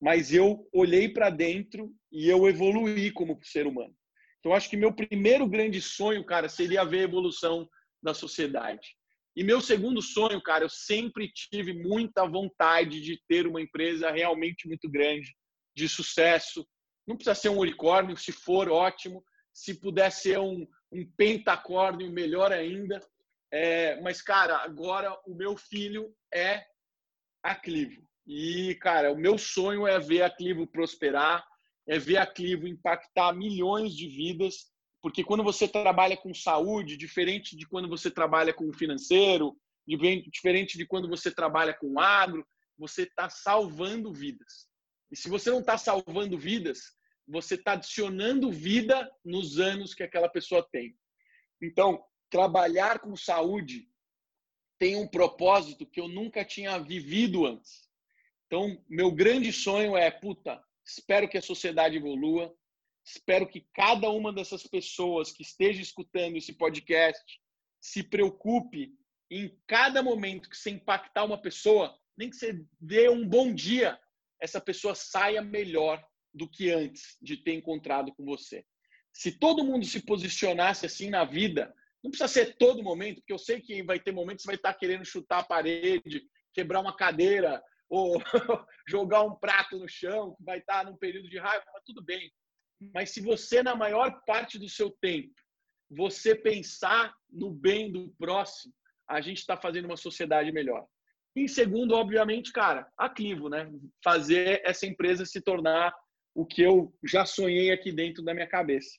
Mas eu olhei para dentro e eu evoluí como ser humano. Então, acho que meu primeiro grande sonho, cara, seria ver a evolução da sociedade. E meu segundo sonho, cara, eu sempre tive muita vontade de ter uma empresa realmente muito grande, de sucesso. Não precisa ser um unicórnio, se for ótimo. Se puder ser um, um pentacórnio, melhor ainda. É, mas, cara, agora o meu filho é a Clivo. E, cara, o meu sonho é ver a Clivo prosperar, é ver a Clivo impactar milhões de vidas porque quando você trabalha com saúde, diferente de quando você trabalha com financeiro, diferente de quando você trabalha com agro, você está salvando vidas. E se você não está salvando vidas, você está adicionando vida nos anos que aquela pessoa tem. Então, trabalhar com saúde tem um propósito que eu nunca tinha vivido antes. Então, meu grande sonho é, puta, espero que a sociedade evolua, Espero que cada uma dessas pessoas que esteja escutando esse podcast se preocupe em cada momento que você impactar uma pessoa, nem que você dê um bom dia, essa pessoa saia melhor do que antes de ter encontrado com você. Se todo mundo se posicionasse assim na vida, não precisa ser todo momento, porque eu sei que vai ter momentos que você vai estar querendo chutar a parede, quebrar uma cadeira ou jogar um prato no chão, vai estar num período de raiva, mas tudo bem. Mas se você, na maior parte do seu tempo, você pensar no bem do próximo, a gente está fazendo uma sociedade melhor. E segundo, obviamente, cara, a Clivo, né? Fazer essa empresa se tornar o que eu já sonhei aqui dentro da minha cabeça.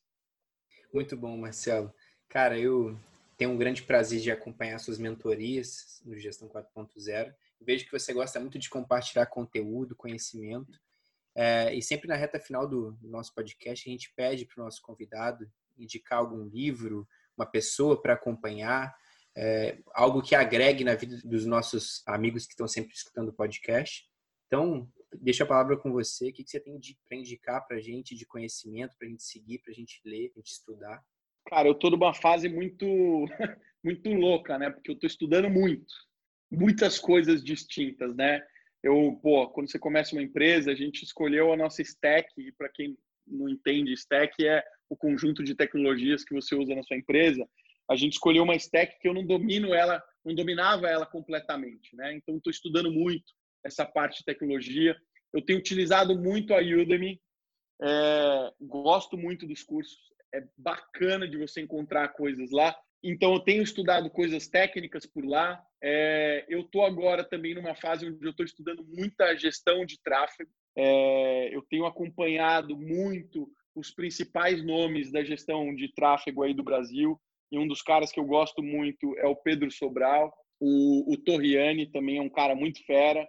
Muito bom, Marcelo. Cara, eu tenho um grande prazer de acompanhar suas mentorias no Gestão 4.0. Vejo que você gosta muito de compartilhar conteúdo, conhecimento. É, e sempre na reta final do, nosso podcast, a gente pede para o nosso convidado indicar algum livro, uma pessoa para acompanhar, é, algo que agregue na vida dos nossos amigos que estão sempre escutando o podcast. Então, deixa a palavra com você. O que, que você tem para indicar para a gente de conhecimento, para a gente seguir, para a gente ler, para a gente estudar? Cara, eu estou numa fase muito, muito louca, né? Porque eu estou estudando muito. muitas coisas distintas, né? Eu, pô, quando você começa uma empresa, a gente escolheu a nossa stack, e para quem não entende, stack é o conjunto de tecnologias que você usa na sua empresa. A gente escolheu uma stack que eu não domino ela, não dominava ela completamente, né? Então estou estudando muito essa parte de tecnologia. Eu tenho utilizado muito a Udemy, é, gosto muito dos cursos, é bacana de você encontrar coisas lá. Então, eu tenho estudado coisas técnicas por lá. É, eu estou agora também numa fase onde eu estou estudando muita gestão de tráfego. É, eu tenho acompanhado muito os principais nomes da gestão de tráfego aí do Brasil. E um dos caras que eu gosto muito é o Pedro Sobral. O, o Torriani também é um cara muito fera.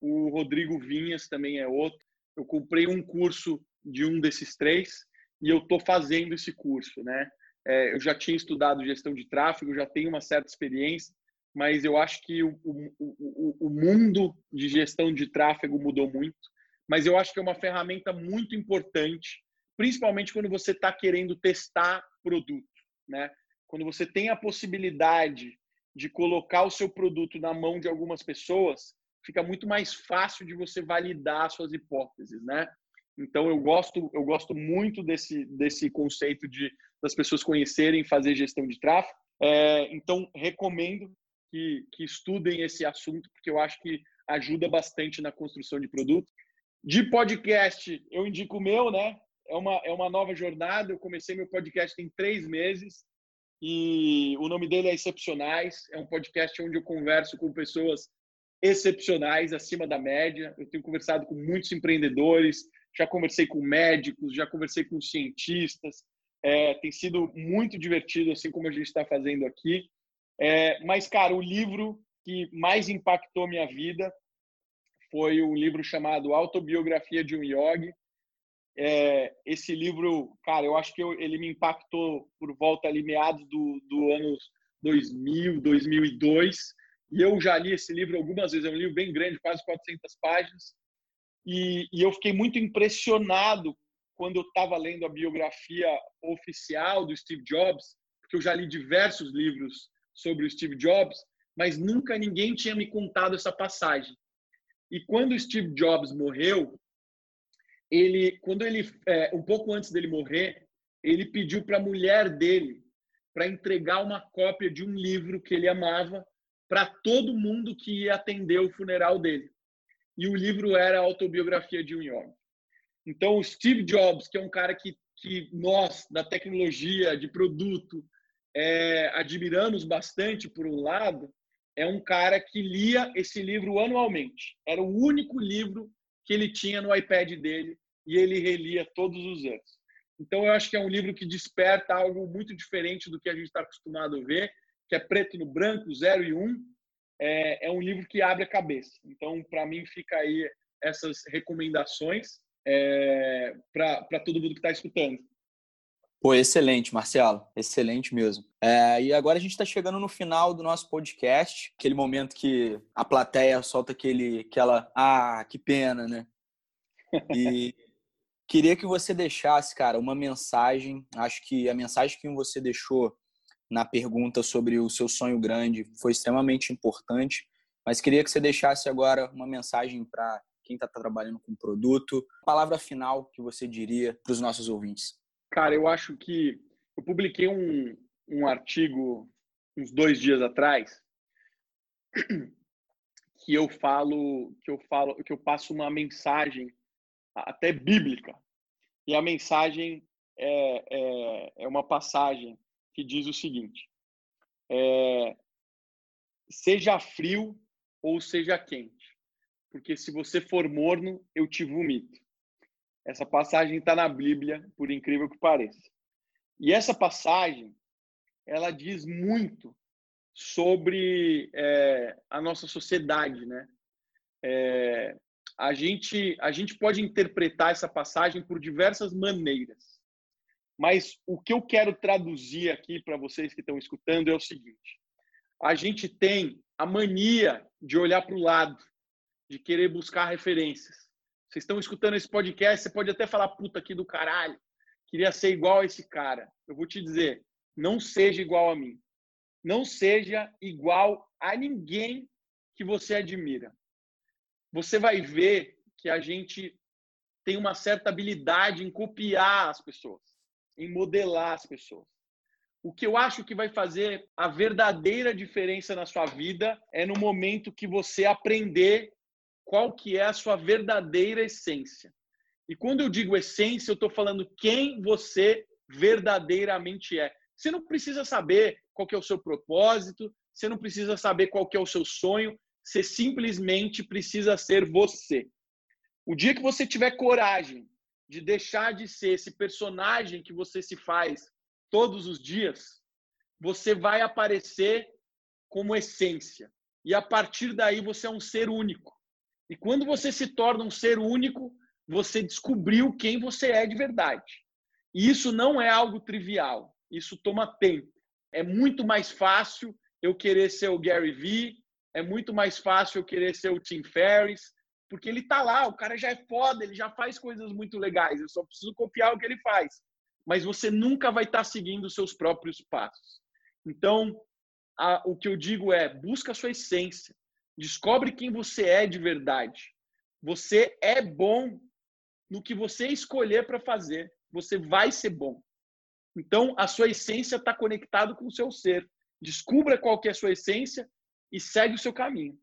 O Rodrigo Vinhas também é outro. Eu comprei um curso de um desses três e eu estou fazendo esse curso, né? É, eu já tinha estudado gestão de tráfego, já tenho uma certa experiência, mas eu acho que o, o, o, o mundo de gestão de tráfego mudou muito. Mas eu acho que é uma ferramenta muito importante, principalmente quando você está querendo testar produto, né? Quando você tem a possibilidade de colocar o seu produto na mão de algumas pessoas, fica muito mais fácil de você validar suas hipóteses, né? Então eu gosto eu gosto muito desse desse conceito de das pessoas conhecerem fazer gestão de tráfego. É, então recomendo que, que estudem esse assunto porque eu acho que ajuda bastante na construção de produto. De podcast eu indico o meu, né? É uma é uma nova jornada. Eu comecei meu podcast tem três meses e o nome dele é Excepcionais. É um podcast onde eu converso com pessoas excepcionais, acima da média. Eu tenho conversado com muitos empreendedores, já conversei com médicos, já conversei com cientistas. É, tem sido muito divertido, assim como a gente está fazendo aqui. É, mas, cara, o livro que mais impactou minha vida foi um livro chamado Autobiografia de um Yogi. É, esse livro, cara, eu acho que eu, ele me impactou por volta ali meados do, do ano 2000, 2002. E eu já li esse livro algumas vezes. É um livro bem grande, quase 400 páginas. E, e eu fiquei muito impressionado quando eu estava lendo a biografia oficial do Steve Jobs, porque eu já li diversos livros sobre o Steve Jobs, mas nunca ninguém tinha me contado essa passagem. E quando o Steve Jobs morreu, ele, quando ele, é, um pouco antes dele morrer, ele pediu para a mulher dele para entregar uma cópia de um livro que ele amava para todo mundo que ia atender o funeral dele e o livro era a autobiografia de um Yogi. Então, o Steve Jobs, que é um cara que, que nós, da tecnologia, de produto, é, admiramos bastante, por um lado, é um cara que lia esse livro anualmente. Era o único livro que ele tinha no iPad dele e ele relia todos os anos. Então, eu acho que é um livro que desperta algo muito diferente do que a gente está acostumado a ver, que é preto no branco, zero e um, é, é um livro que abre a cabeça. Então, para mim, fica aí essas recomendações é, para todo mundo que está escutando. Pô, excelente, Marcelo. Excelente mesmo. É, e agora a gente está chegando no final do nosso podcast, aquele momento que a plateia solta aquele, aquela, ah, que pena, né? E queria que você deixasse, cara, uma mensagem. Acho que a mensagem que você deixou na pergunta sobre o seu sonho grande foi extremamente importante, mas queria que você deixasse agora uma mensagem para quem está trabalhando com produto. Palavra final que você diria para os nossos ouvintes. Cara, eu acho que eu publiquei um, um artigo uns dois dias atrás que eu falo que eu falo que eu passo uma mensagem até bíblica e a mensagem é, é, é uma passagem que diz o seguinte: é, seja frio ou seja quente, porque se você for morno, eu te vomito. Essa passagem está na Bíblia, por incrível que pareça. E essa passagem, ela diz muito sobre é, a nossa sociedade, né? É, a gente a gente pode interpretar essa passagem por diversas maneiras. Mas o que eu quero traduzir aqui para vocês que estão escutando é o seguinte: a gente tem a mania de olhar para o lado, de querer buscar referências. Vocês estão escutando esse podcast, você pode até falar, puta aqui do caralho, queria ser igual a esse cara. Eu vou te dizer, não seja igual a mim. Não seja igual a ninguém que você admira. Você vai ver que a gente tem uma certa habilidade em copiar as pessoas, em modelar as pessoas. O que eu acho que vai fazer a verdadeira diferença na sua vida é no momento que você aprender qual que é a sua verdadeira essência. E quando eu digo essência, eu estou falando quem você verdadeiramente é. Você não precisa saber qual é o seu propósito, você não precisa saber qual é o seu sonho, você simplesmente precisa ser você. O dia que você tiver coragem de deixar de ser esse personagem que você se faz todos os dias, você vai aparecer como essência. E a partir daí você é um ser único. E quando você se torna um ser único, você descobriu quem você é de verdade. E isso não é algo trivial. Isso toma tempo. É muito mais fácil eu querer ser o Gary Vee, é muito mais fácil eu querer ser o Tim Ferriss, porque ele tá lá, o cara já é foda, ele já faz coisas muito legais, eu só preciso copiar o que ele faz. Mas você nunca vai estar tá seguindo os seus próprios passos. Então, a, o que eu digo é, busca a sua essência, descobre quem você é de verdade. Você é bom no que você escolher para fazer, você vai ser bom. Então, a sua essência está conectada com o seu ser. Descubra qual que é a sua essência e segue o seu caminho.